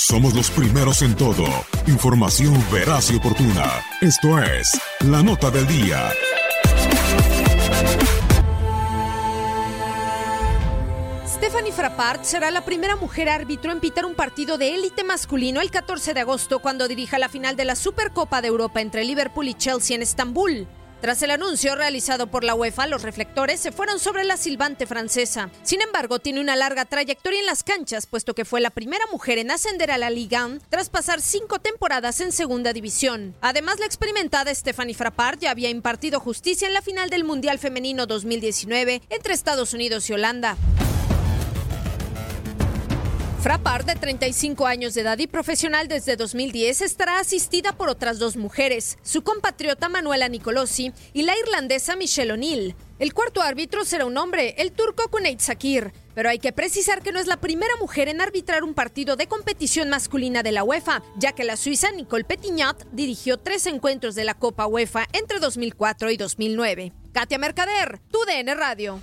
Somos los primeros en todo. Información veraz y oportuna. Esto es La Nota del Día. Stephanie Frappart será la primera mujer árbitro en pitar un partido de élite masculino el 14 de agosto cuando dirija la final de la Supercopa de Europa entre Liverpool y Chelsea en Estambul. Tras el anuncio realizado por la UEFA, los reflectores se fueron sobre la silbante francesa. Sin embargo, tiene una larga trayectoria en las canchas, puesto que fue la primera mujer en ascender a la Liga 1 tras pasar cinco temporadas en segunda división. Además, la experimentada Stephanie Frappart ya había impartido justicia en la final del Mundial Femenino 2019 entre Estados Unidos y Holanda. Frappart, de 35 años de edad y profesional desde 2010, estará asistida por otras dos mujeres, su compatriota Manuela Nicolosi y la irlandesa Michelle O'Neill. El cuarto árbitro será un hombre, el turco Kuneit Sakir, pero hay que precisar que no es la primera mujer en arbitrar un partido de competición masculina de la UEFA, ya que la suiza Nicole Petignat dirigió tres encuentros de la Copa UEFA entre 2004 y 2009. Katia Mercader, TUDN Radio.